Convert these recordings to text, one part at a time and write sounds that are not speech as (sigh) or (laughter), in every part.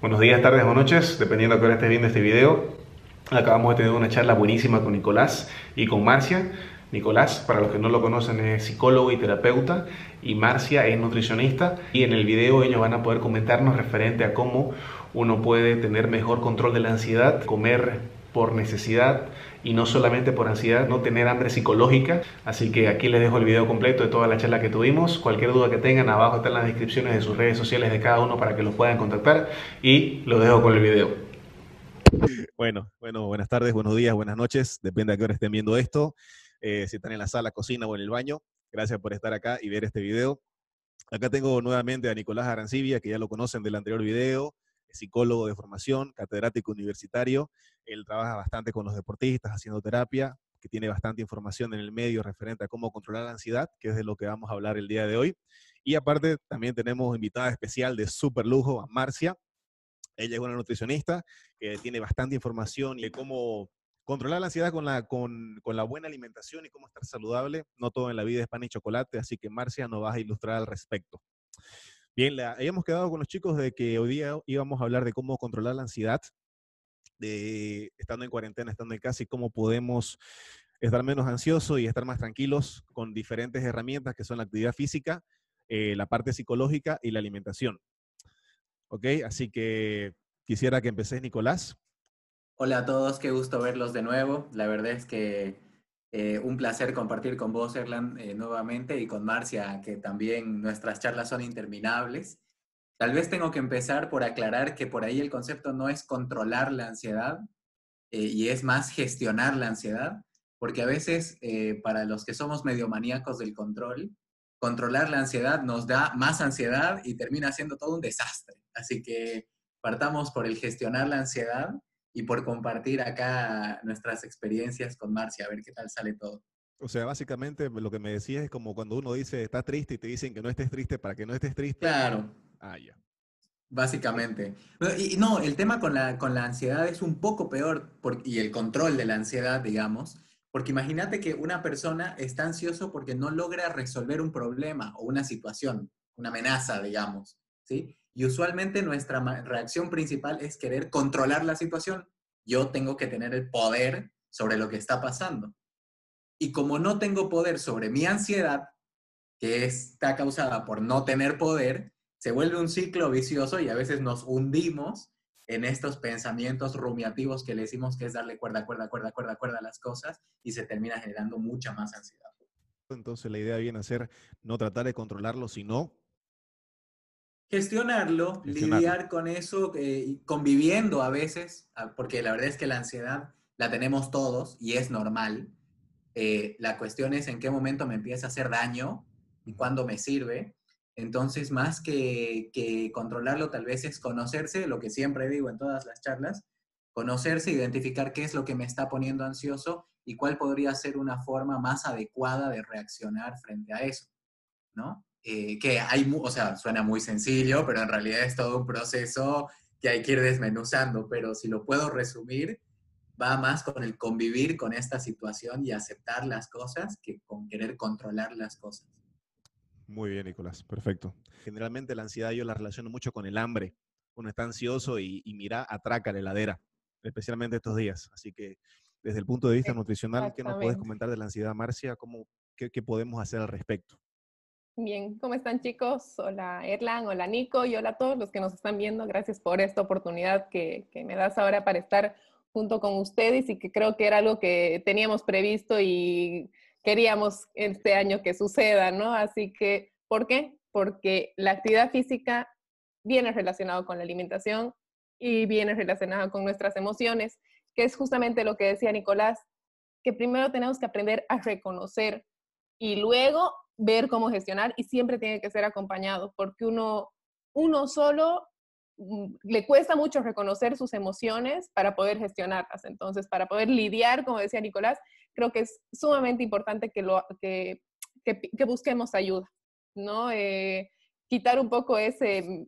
Buenos días, tardes o noches, dependiendo de qué hora estés viendo este video. Acabamos de tener una charla buenísima con Nicolás y con Marcia. Nicolás, para los que no lo conocen, es psicólogo y terapeuta y Marcia es nutricionista. Y en el video ellos van a poder comentarnos referente a cómo uno puede tener mejor control de la ansiedad, comer por necesidad y no solamente por ansiedad, no tener hambre psicológica. Así que aquí les dejo el video completo de toda la charla que tuvimos. Cualquier duda que tengan, abajo están las descripciones de sus redes sociales de cada uno para que los puedan contactar y los dejo con el video. Bueno, bueno, buenas tardes, buenos días, buenas noches, depende a qué hora estén viendo esto, eh, si están en la sala, cocina o en el baño. Gracias por estar acá y ver este video. Acá tengo nuevamente a Nicolás Arancibia, que ya lo conocen del anterior video, psicólogo de formación, catedrático universitario. Él trabaja bastante con los deportistas, haciendo terapia, que tiene bastante información en el medio referente a cómo controlar la ansiedad, que es de lo que vamos a hablar el día de hoy. Y aparte, también tenemos invitada especial de super lujo, a Marcia. Ella es una nutricionista que tiene bastante información de cómo controlar la ansiedad con la, con, con, la buena alimentación y cómo estar saludable. No todo en la vida es pan y chocolate, así que Marcia nos va a ilustrar al respecto. Bien, la, habíamos quedado con los chicos de que hoy día íbamos a hablar de cómo controlar la ansiedad, de estando en cuarentena, estando en casa y cómo podemos estar menos ansiosos y estar más tranquilos con diferentes herramientas que son la actividad física, eh, la parte psicológica y la alimentación. ¿Ok? Así que quisiera que empecés, Nicolás. Hola a todos, qué gusto verlos de nuevo. La verdad es que eh, un placer compartir con vos, Erlan, eh, nuevamente y con Marcia, que también nuestras charlas son interminables. Tal vez tengo que empezar por aclarar que por ahí el concepto no es controlar la ansiedad eh, y es más gestionar la ansiedad, porque a veces para los que somos medio maníacos del control, controlar la ansiedad nos da más ansiedad y termina siendo todo un desastre. Así que partamos por el gestionar la ansiedad y por compartir acá nuestras experiencias con Marcia, a ver qué tal sale todo. O sea, básicamente lo que me decías es como cuando uno dice está triste y te dicen que no estés triste para que no estés triste. Claro. Ah, ya. Básicamente. Y, no, el tema con la, con la ansiedad es un poco peor y el control de la ansiedad, digamos, porque imagínate que una persona está ansioso porque no logra resolver un problema o una situación, una amenaza, digamos, ¿sí? Y usualmente nuestra reacción principal es querer controlar la situación. Yo tengo que tener el poder sobre lo que está pasando. Y como no tengo poder sobre mi ansiedad, que está causada por no tener poder, se vuelve un ciclo vicioso y a veces nos hundimos en estos pensamientos rumiativos que le decimos que es darle cuerda, cuerda, cuerda, cuerda, cuerda a las cosas y se termina generando mucha más ansiedad. Entonces la idea viene a ser no tratar de controlarlo, sino gestionarlo, lidiar con eso, eh, conviviendo a veces, ah, porque la verdad es que la ansiedad la tenemos todos y es normal. Eh, la cuestión es en qué momento me empieza a hacer daño y cuándo me sirve. Entonces, más que, que controlarlo, tal vez es conocerse, lo que siempre digo en todas las charlas, conocerse, identificar qué es lo que me está poniendo ansioso y cuál podría ser una forma más adecuada de reaccionar frente a eso, ¿no? Eh, que hay, o sea, suena muy sencillo, pero en realidad es todo un proceso que hay que ir desmenuzando, pero si lo puedo resumir, va más con el convivir con esta situación y aceptar las cosas que con querer controlar las cosas. Muy bien, Nicolás, perfecto. Generalmente la ansiedad yo la relaciono mucho con el hambre. Uno está ansioso y, mira, atraca la heladera, especialmente estos días. Así que desde el punto de vista nutricional, ¿qué nos puedes comentar de la ansiedad, Marcia? ¿Cómo, qué, qué podemos hacer al respecto? Bien, ¿cómo están chicos? Hola Erlan, hola Nico y hola a todos los que nos están viendo. Gracias por esta oportunidad que, me das ahora para estar junto con ustedes y que creo que era algo que teníamos previsto y queríamos este año que suceda, ¿no? Así que, ¿por qué? Porque la actividad física viene relacionada con la alimentación y viene relacionada con nuestras emociones, que es justamente lo que decía Nicolás, que primero tenemos que aprender a reconocer y luego ver cómo gestionar y siempre tiene que ser acompañado porque uno, uno solo mm, le cuesta mucho reconocer sus emociones para poder gestionarlas. Entonces, para poder lidiar, como decía Nicolás, creo que es sumamente importante que, lo, que, que, busquemos ayuda, ¿no? Eh, quitar un poco ese,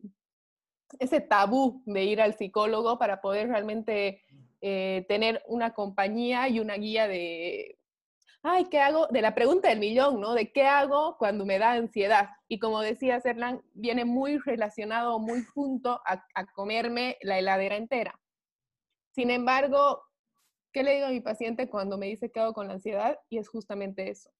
ese tabú de ir al psicólogo para poder realmente eh, tener una compañía y una guía de, ay, ¿qué hago? De la pregunta del millón, ¿no? De qué hago cuando me da ansiedad. Y como decía Serlan, viene muy relacionado, muy junto a, comerme la heladera entera. Sin embargo, ¿qué le digo a mi paciente cuando me dice qué hago con la ansiedad? Y es justamente eso.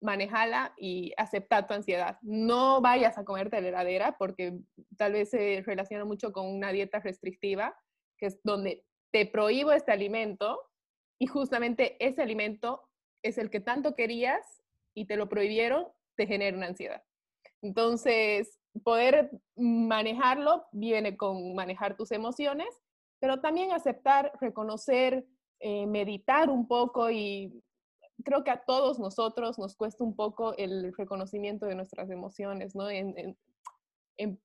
Manejala y aceptar tu ansiedad. No vayas a comerte la heladera porque tal vez se relaciona mucho con una dieta restrictiva, que es donde te prohíbo este alimento y justamente ese alimento es el que tanto querías y te lo prohibieron, te genera una ansiedad. Entonces, poder manejarlo viene con manejar tus emociones, pero también aceptar, reconocer, eh, meditar un poco y creo que a todos nosotros nos cuesta un poco el reconocimiento de nuestras emociones, ¿no? En,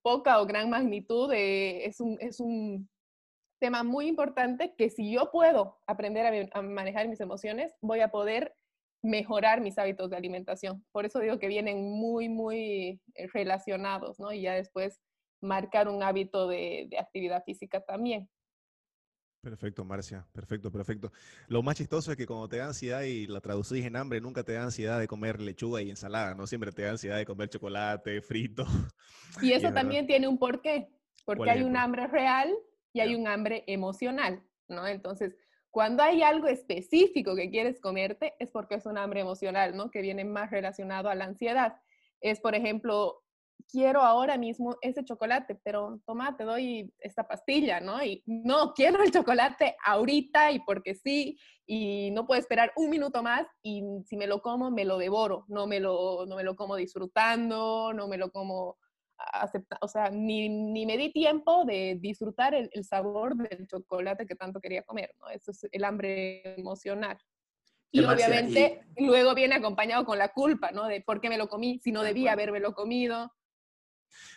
poca o gran magnitud eh, es, un, es un tema muy importante que si yo puedo aprender a, manejar mis emociones, voy a poder mejorar mis hábitos de alimentación. Por eso digo que vienen muy, muy eh, relacionados, ¿no? Y ya después marcar un hábito de, de actividad física también. Perfecto, Marcia. Perfecto, perfecto. Lo más chistoso es que cuando te da ansiedad y la traducís en hambre, nunca te da ansiedad de comer lechuga y ensalada, ¿no? Siempre te da ansiedad de comer chocolate, frito. (laughs) Y eso también tiene un porqué, porque hay un hambre real y hay un hambre emocional, ¿no? Entonces, cuando hay algo específico que quieres comerte, es porque es un hambre emocional, ¿no? Que viene más relacionado a la ansiedad. Es, por ejemplo, quiero ahora mismo ese chocolate, pero toma, te doy esta pastilla, ¿no? Y no, quiero el chocolate ahorita y porque sí, y no puedo esperar un minuto más y si me lo como, me lo devoro, no me lo, no me lo como disfrutando, no me lo como aceptar, o sea, ni, ni, me di tiempo de disfrutar el, el, sabor del chocolate que tanto quería comer, ¿no? Eso es el hambre emocional. Y obviamente luego viene acompañado con la culpa, ¿no? De por qué me lo comí, si no debía haberme lo comido.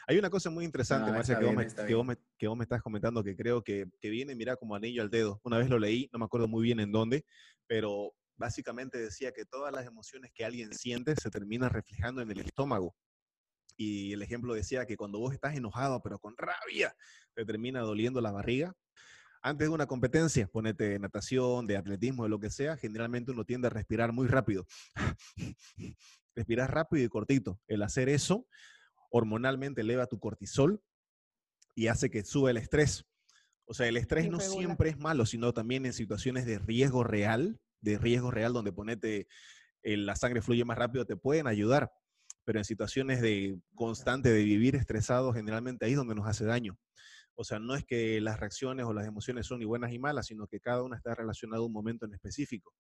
Hay una cosa muy interesante, Marcia, que, vos me, que, vos me, que, vos me, estás comentando que creo que, que viene, mira, como anillo al dedo. Una vez lo leí, no me acuerdo muy bien en dónde, pero básicamente decía que todas las emociones que alguien siente se terminan reflejando en el estómago y el ejemplo decía que cuando vos estás enojado, pero con rabia, te termina doliendo la barriga. Antes de una competencia, ponete de natación, de atletismo, de lo que sea, generalmente uno tiende a respirar muy rápido. (laughs) Respirar rápido y cortito. El hacer eso hormonalmente eleva tu cortisol y hace que sube el estrés. O sea, el estrés no siempre es malo, sino también en situaciones de riesgo real, de riesgo real donde ponete la sangre fluye más rápido, te pueden ayudar pero en situaciones de constante de vivir estresado, generalmente ahí es donde nos hace daño. O sea, no es que las reacciones o las emociones son ni buenas ni malas, sino que cada una está relacionada a un momento en específico.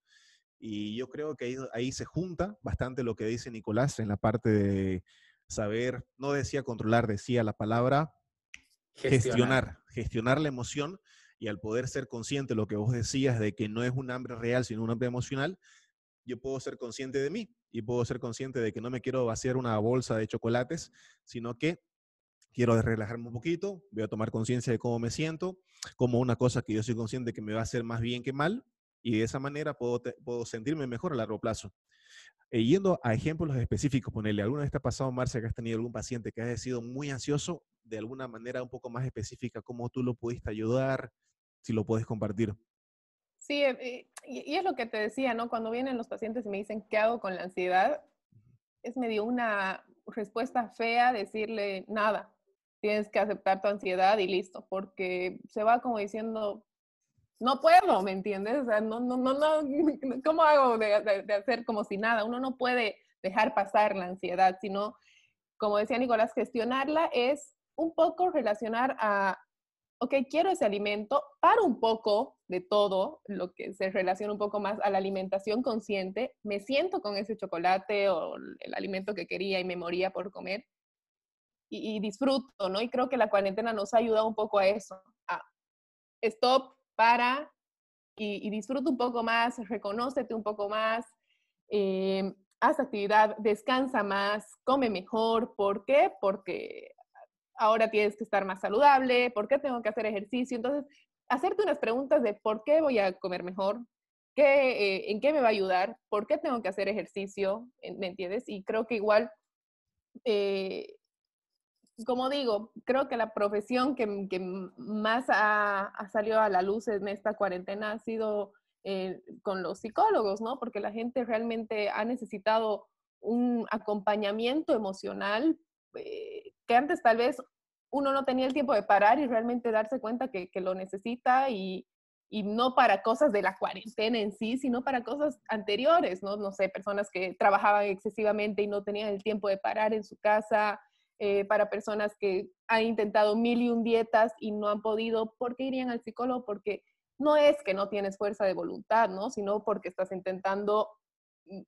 Y yo creo que ahí, ahí se junta bastante lo que dice Nicolás en la parte de saber, no decía controlar, decía la palabra gestionar, gestionar, gestionar la emoción y al poder ser consciente, lo que vos decías de que no es un hambre real, sino un hambre emocional, yo puedo ser consciente de mí y puedo ser consciente de que no me quiero vaciar una bolsa de chocolates, sino que quiero relajarme un poquito, voy a tomar conciencia de cómo me siento, como una cosa que yo soy consciente que me va a hacer más bien que mal, y de esa manera puedo, puedo sentirme mejor a largo plazo. E yendo a ejemplos específicos, ponerle, ¿alguna vez te ha pasado, Marcia, que has tenido algún paciente que haya sido muy ansioso, de alguna manera un poco más específica, cómo tú lo pudiste ayudar, si lo puedes compartir? Sí, eh, y, es lo que te decía, ¿no? Cuando vienen los pacientes y me dicen, ¿qué hago con la ansiedad? Es medio una respuesta fea decirle, nada, tienes que aceptar tu ansiedad y listo, porque se va como diciendo, no puedo, ¿me entiendes? O sea, no, no, no, no (laughs) ¿cómo hago de, de hacer como si nada? Uno no puede dejar pasar la ansiedad, sino, como decía Nicolás, gestionarla es un poco relacionar a ok, quiero ese alimento, para un poco de todo lo que se relaciona un poco más a la alimentación consciente, me siento con ese chocolate o el alimento que quería y me moría por comer y, disfruto, ¿no? Y creo que la cuarentena nos ha ayudado un poco a eso, a stop, para y, y disfruta un poco más, reconócete un poco más, eh, haz actividad, descansa más, come mejor. ¿Por qué? Porque ahora tienes que estar más saludable, ¿por qué tengo que hacer ejercicio? Entonces, hacerte unas preguntas de por qué voy a comer mejor, ¿Qué, eh, en qué me va a ayudar, por qué tengo que hacer ejercicio, ¿me entiendes? Y creo que igual, eh, como digo, creo que la profesión que, que más ha, ha, salido a la luz en esta cuarentena ha sido eh, con los psicólogos, ¿no? Porque la gente realmente ha necesitado un acompañamiento emocional eh, que antes tal vez uno no tenía el tiempo de parar y realmente darse cuenta que, que lo necesita y, y no para cosas de la cuarentena en sí, sino para cosas anteriores, ¿no? No sé, personas que trabajaban excesivamente y no tenían el tiempo de parar en su casa, eh, para personas que han intentado mil y un dietas y no han podido, ¿por qué irían al psicólogo? Porque no es que no tienes fuerza de voluntad, ¿no? Sino porque estás intentando,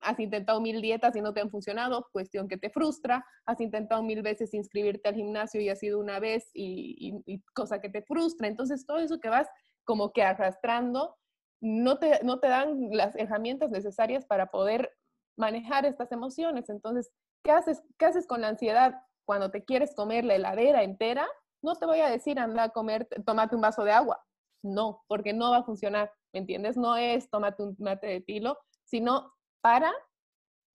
has intentado mil dietas y no te han funcionado, cuestión que te frustra, has intentado mil veces inscribirte al gimnasio y ha sido una vez y, cosa que te frustra. Entonces, todo eso que vas como que arrastrando, no te, no te dan las herramientas necesarias para poder manejar estas emociones. Entonces, ¿qué haces, ¿qué haces con la ansiedad cuando te quieres comer la heladera entera? No te voy a decir anda a comer, tómate un vaso de agua. No, porque no va a funcionar, ¿me entiendes? No es tómate un mate de tilo, sino para,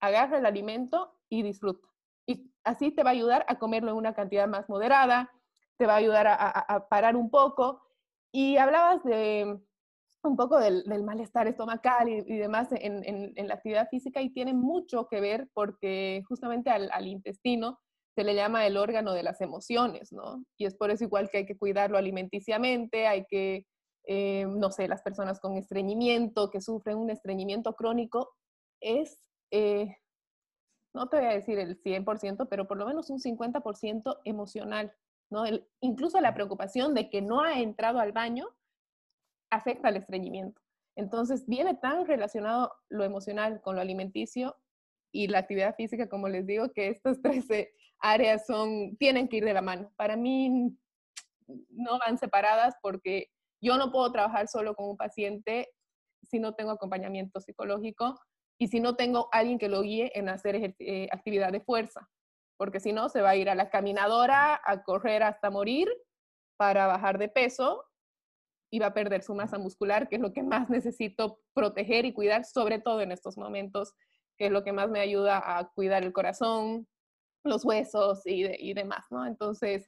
agarra el alimento y disfruta. Y así te va a ayudar a comerlo en una cantidad más moderada, te va a ayudar a, parar un poco y hablabas de un poco del, malestar estomacal y, demás en, la actividad física y tiene mucho que ver porque justamente al, intestino se le llama el órgano de las emociones, ¿no? Y es por eso igual que hay que cuidarlo alimenticiamente, hay que, eh, no sé, las personas con estreñimiento, que sufren un estreñimiento crónico, es, eh, no te voy a decir el 100%, pero por lo menos un 50% emocional. incluso la preocupación de que no ha entrado al baño afecta al estreñimiento. Entonces, viene tan relacionado lo emocional con lo alimenticio y la actividad física, como les digo, que estas (laughs) 13 áreas son, tienen que ir de la mano. Para mí no van separadas porque yo no puedo trabajar solo con un paciente si no tengo acompañamiento psicológico y si no tengo alguien que lo guíe en hacer eh, actividad de fuerza porque si no se va a ir a la caminadora a correr hasta morir para bajar de peso y va a perder su masa muscular, que es lo que más necesito proteger y cuidar, sobre todo en estos momentos, que es lo que más me ayuda a cuidar el corazón, los huesos y, demás, ¿no? Entonces,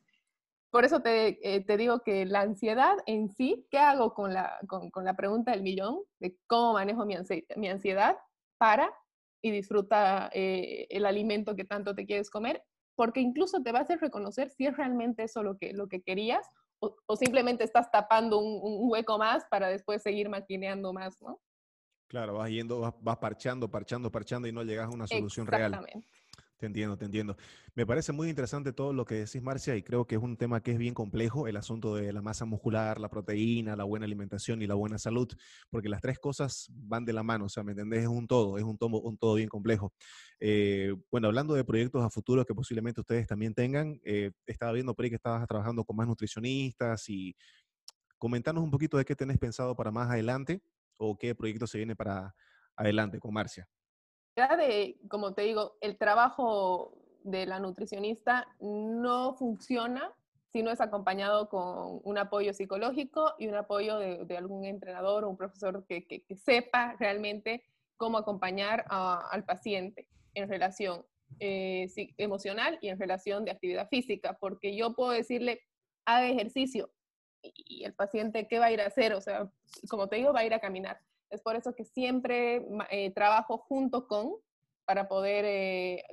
por eso te, eh, te, digo que la ansiedad en sí, ¿qué hago con la, con, con la pregunta del millón? De cómo manejo mi, mi ansiedad para y disfruta eh, el alimento que tanto te quieres comer, porque incluso te va a hacer reconocer si es realmente eso lo que, lo que querías o, simplemente estás tapando un, hueco más para después seguir maquineando más, ¿no? Claro, vas yendo, vas, vas parchando, parchando, parchando y no llegas a una solución real. Exactamente. Te entiendo, te entiendo. Me parece muy interesante todo lo que decís, Marcia, y creo que es un tema que es bien complejo, el asunto de la masa muscular, la proteína, la buena alimentación y la buena salud, porque las tres cosas van de la mano, o sea, ¿me entendés? Es un todo, es un, todo, un todo bien complejo. Eh, bueno, hablando de proyectos a futuro que posiblemente ustedes también tengan, eh, estaba viendo por que estabas trabajando con más nutricionistas y comentanos un poquito de qué tenés pensado para más adelante o qué proyecto se viene para adelante con Marcia de, como te digo, el trabajo de la nutricionista no funciona si no es acompañado con un apoyo psicológico y un apoyo de, algún entrenador o un profesor que, sepa realmente cómo acompañar al paciente en relación eh, emocional y en relación de actividad física, porque yo puedo decirle, haga ejercicio y el paciente, ¿qué va a ir a hacer? O sea, como te digo, va a ir a caminar. Es por eso que siempre eh, trabajo junto con para poder, eh,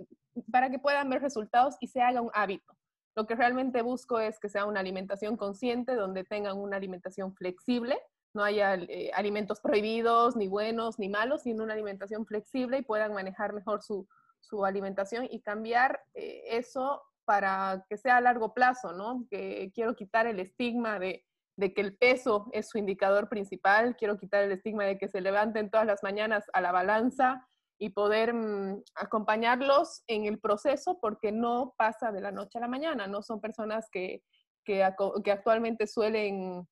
para que puedan ver resultados y se haga un hábito. Lo que realmente busco es que sea una alimentación consciente, donde tengan una alimentación flexible, no haya eh, alimentos prohibidos, ni buenos, ni malos, sino una alimentación flexible y puedan manejar mejor su, su alimentación y cambiar eso para que sea a largo plazo, ¿no? Que quiero quitar el estigma de, de que el peso es su indicador principal, quiero quitar el estigma de que se levanten todas las mañanas a la balanza y poder mm, acompañarlos en el proceso porque no pasa de la noche a la mañana, no son personas que, que, actualmente suelen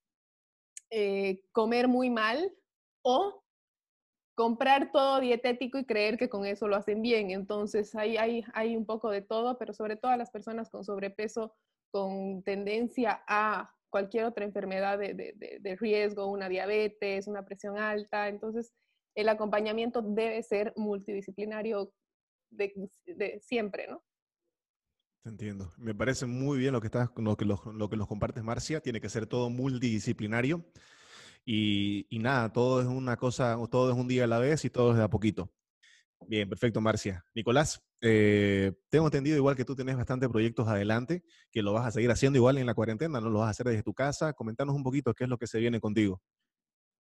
eh, comer muy mal o comprar todo dietético y creer que con eso lo hacen bien. Entonces hay, hay, hay un poco de todo, pero sobre todo a las personas con sobrepeso, con tendencia a cualquier otra enfermedad de, riesgo, una diabetes, una presión alta. Entonces, el acompañamiento debe ser multidisciplinario de, siempre, ¿no? Te entiendo. Me parece muy bien lo que, estás, lo, que lo, que nos compartes, Marcia. Tiene que ser todo multidisciplinario. Y, y nada, todo es una cosa, todo es un día a la vez y todo es de a poquito. Bien, perfecto, Marcia. Nicolás, eh, tengo entendido igual que tú tienes bastantes proyectos adelante, que lo vas a seguir haciendo igual en la cuarentena, no lo vas a hacer desde tu casa. Comentanos un poquito qué es lo que se viene contigo.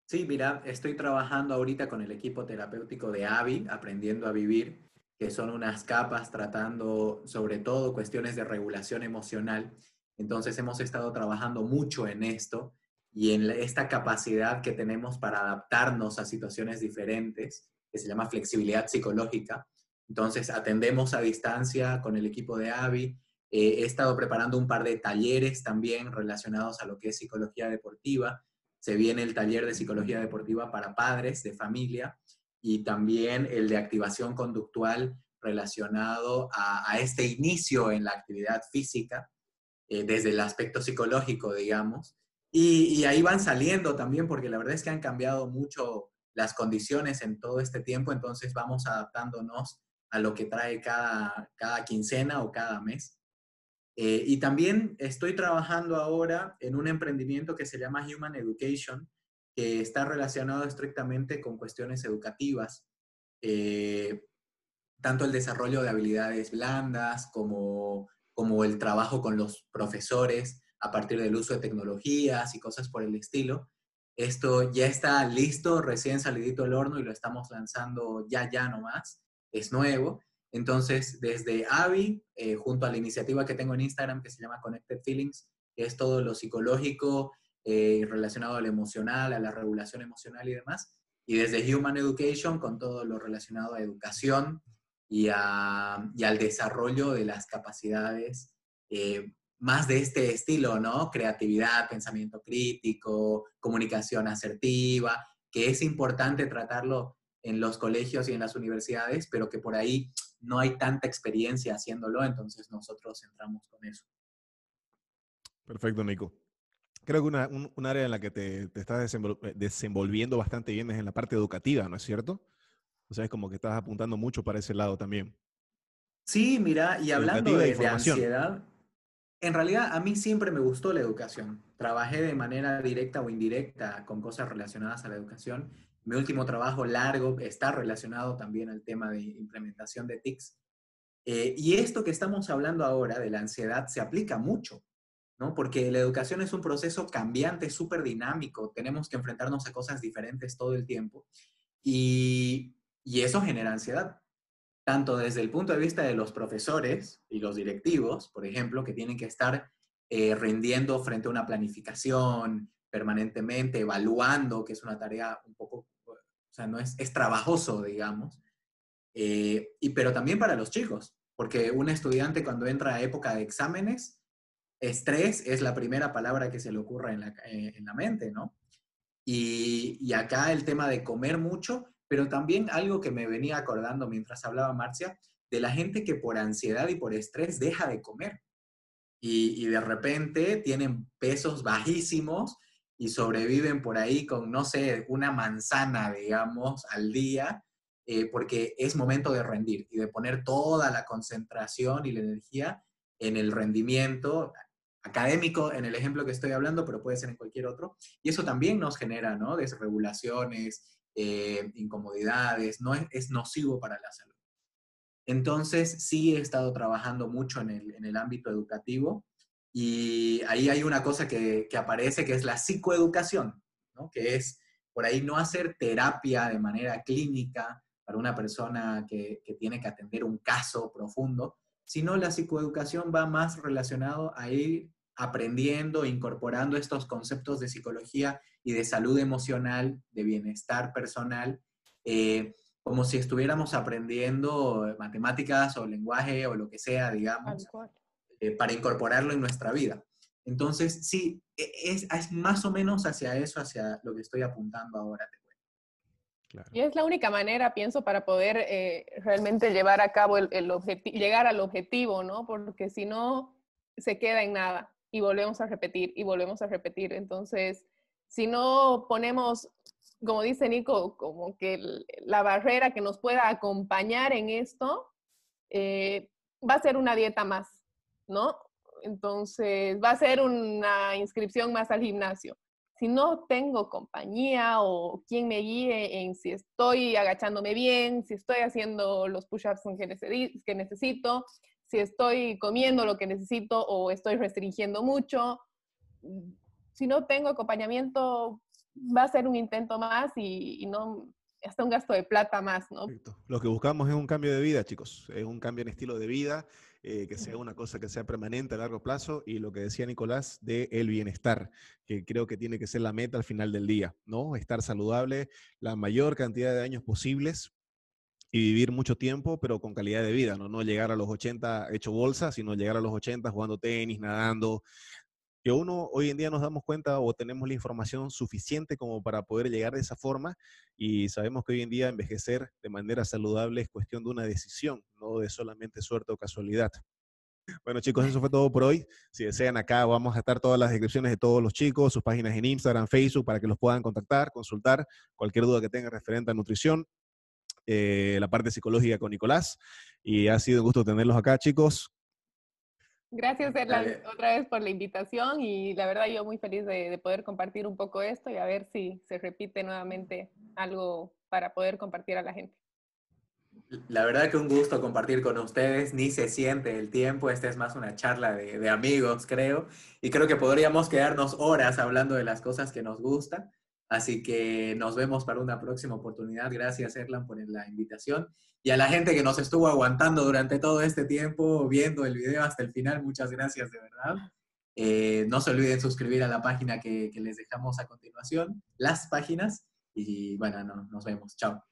Sí, mira, estoy trabajando ahorita con el equipo terapéutico de AVI, aprendiendo a vivir, que son unas capas tratando sobre todo cuestiones de regulación emocional. Entonces hemos estado trabajando mucho en esto y en esta capacidad que tenemos para adaptarnos a situaciones diferentes que se llama flexibilidad psicológica. Entonces, atendemos a distancia con el equipo de AVI. Eh, he estado preparando un par de talleres también relacionados a lo que es psicología deportiva. Se viene el taller de psicología deportiva para padres de familia y también el de activación conductual relacionado a, este inicio en la actividad física, eh, desde el aspecto psicológico, digamos. Y, y, ahí van saliendo también, porque la verdad es que han cambiado mucho las condiciones en todo este tiempo, entonces vamos adaptándonos a lo que trae cada, cada quincena o cada mes. Eh, y también estoy trabajando ahora en un emprendimiento que se llama Human Education, que está relacionado estrictamente con cuestiones educativas, eh, tanto el desarrollo de habilidades blandas como, como el trabajo con los profesores a partir del uso de tecnologías y cosas por el estilo. Esto ya está listo, recién salidito del horno y lo estamos lanzando ya, ya nomás. Es nuevo. Entonces, desde AVI, eh, junto a la iniciativa que tengo en Instagram que se llama Connected Feelings, que es todo lo psicológico eh, relacionado al emocional, a la regulación emocional y demás. Y desde Human Education, con todo lo relacionado a educación y, al desarrollo de las capacidades eh, más de este estilo, ¿no? Creatividad, pensamiento crítico, comunicación asertiva, que es importante tratarlo en los colegios y en las universidades, pero que por ahí no hay tanta experiencia haciéndolo, entonces nosotros entramos con eso. Perfecto, Nico. Creo que una, un, área en la que te, te estás eh, desenvolviendo bastante bien es en la parte educativa, ¿no es cierto? O sea, es como que estás apuntando mucho para ese lado también. Sí, mira, y hablando de, de ansiedad, en realidad, a mí siempre me gustó la educación. Trabajé de manera directa o indirecta con cosas relacionadas a la educación. Mi último trabajo largo está relacionado también al tema de implementación de TICs. Eh, y esto que estamos hablando ahora de la ansiedad se aplica mucho, ¿no? Porque la educación es un proceso cambiante, súper dinámico. Tenemos que enfrentarnos a cosas diferentes todo el tiempo. Y, y eso genera ansiedad tanto desde el punto de vista de los profesores y los directivos, por ejemplo, que tienen que estar eh, rindiendo frente a una planificación permanentemente, evaluando, que es una tarea un poco, o sea, no es, es trabajoso, digamos, eh, y, pero también para los chicos, porque un estudiante cuando entra a época de exámenes, estrés es la primera palabra que se le ocurre en la, eh, en la mente, ¿no? Y, y acá el tema de comer mucho pero también algo que me venía acordando mientras hablaba Marcia, de la gente que por ansiedad y por estrés deja de comer. Y, de repente tienen pesos bajísimos y sobreviven por ahí con, no sé, una manzana, digamos, al día, eh, porque es momento de rendir y de poner toda la concentración y la energía en el rendimiento académico, en el ejemplo que estoy hablando, pero puede ser en cualquier otro. Y eso también nos genera, ¿no? Desregulaciones, eh, incomodidades, no es, nocivo para la salud. Entonces, sí he estado trabajando mucho en el, ámbito educativo y ahí hay una cosa que, aparece que es la psicoeducación, que es por ahí no hacer terapia de manera clínica para una persona que, que tiene que atender un caso profundo, sino la psicoeducación va más relacionado a ir aprendiendo, incorporando estos conceptos de psicología y de salud emocional, de bienestar personal, eh, como si estuviéramos aprendiendo matemáticas o lenguaje o lo que sea, digamos, eh, para incorporarlo en nuestra vida. Entonces, sí, e, es, es, más o menos hacia eso, hacia lo que estoy apuntando ahora. Y es la única manera, pienso, para poder eh, realmente llevar a cabo el, el llegar al objetivo, ¿no? Porque si no, se queda en nada y volvemos a repetir y volvemos a repetir. Entonces, si no ponemos, como dice Nico, como que la barrera que nos pueda acompañar en esto, eh, va a ser una dieta más, ¿no? Entonces, va a ser una inscripción más al gimnasio. si no tengo compañía o quien me guíe en si estoy agachándome bien, si estoy haciendo los push-ups que necesito, si estoy comiendo lo que necesito o estoy restringiendo mucho. Si no tengo acompañamiento, va a ser un intento más y, no hasta un gasto de plata más, ¿no? Lo que buscamos es un cambio de vida, chicos, es un cambio en estilo de vida, eh, que sea una cosa que sea permanente a largo plazo y lo que decía Nicolás de el bienestar, que creo que tiene que ser la meta al final del día, ¿no? Estar saludable la mayor cantidad de años posibles y vivir mucho tiempo, pero con calidad de vida, ¿no? No llegar a los 80 hecho bolsa, sino llegar a los 80 jugando tenis, nadando. Que uno hoy en día nos damos cuenta o tenemos la información suficiente como para poder llegar de esa forma y sabemos que hoy en día envejecer de manera saludable es cuestión de una decisión, no de solamente suerte o casualidad. Bueno chicos, eso fue todo por hoy. Si desean acá vamos a estar todas las descripciones de todos los chicos, sus páginas en Instagram, Facebook, para que los puedan contactar, consultar cualquier duda que tengan referente a nutrición eh, la parte psicológica con Nicolás. Y ha sido un gusto tenerlos acá, chicos. Gracias, Erlan, otra vez por la invitación y la verdad yo muy feliz de, poder compartir un poco esto y a ver si se repite nuevamente algo para poder compartir a la gente. La verdad que un gusto compartir con ustedes, ni se siente el tiempo, esta es más una charla de, de amigos, creo, y creo que podríamos quedarnos horas hablando de las cosas que nos gustan. Así que nos vemos para una próxima oportunidad. Gracias, Erlan, por la invitación. Y a la gente que nos estuvo aguantando durante todo este tiempo, viendo el video hasta el final, muchas gracias de verdad. Eh, no se olviden suscribir a la página que, les dejamos a continuación, las páginas. Y bueno, nos vemos. Chao.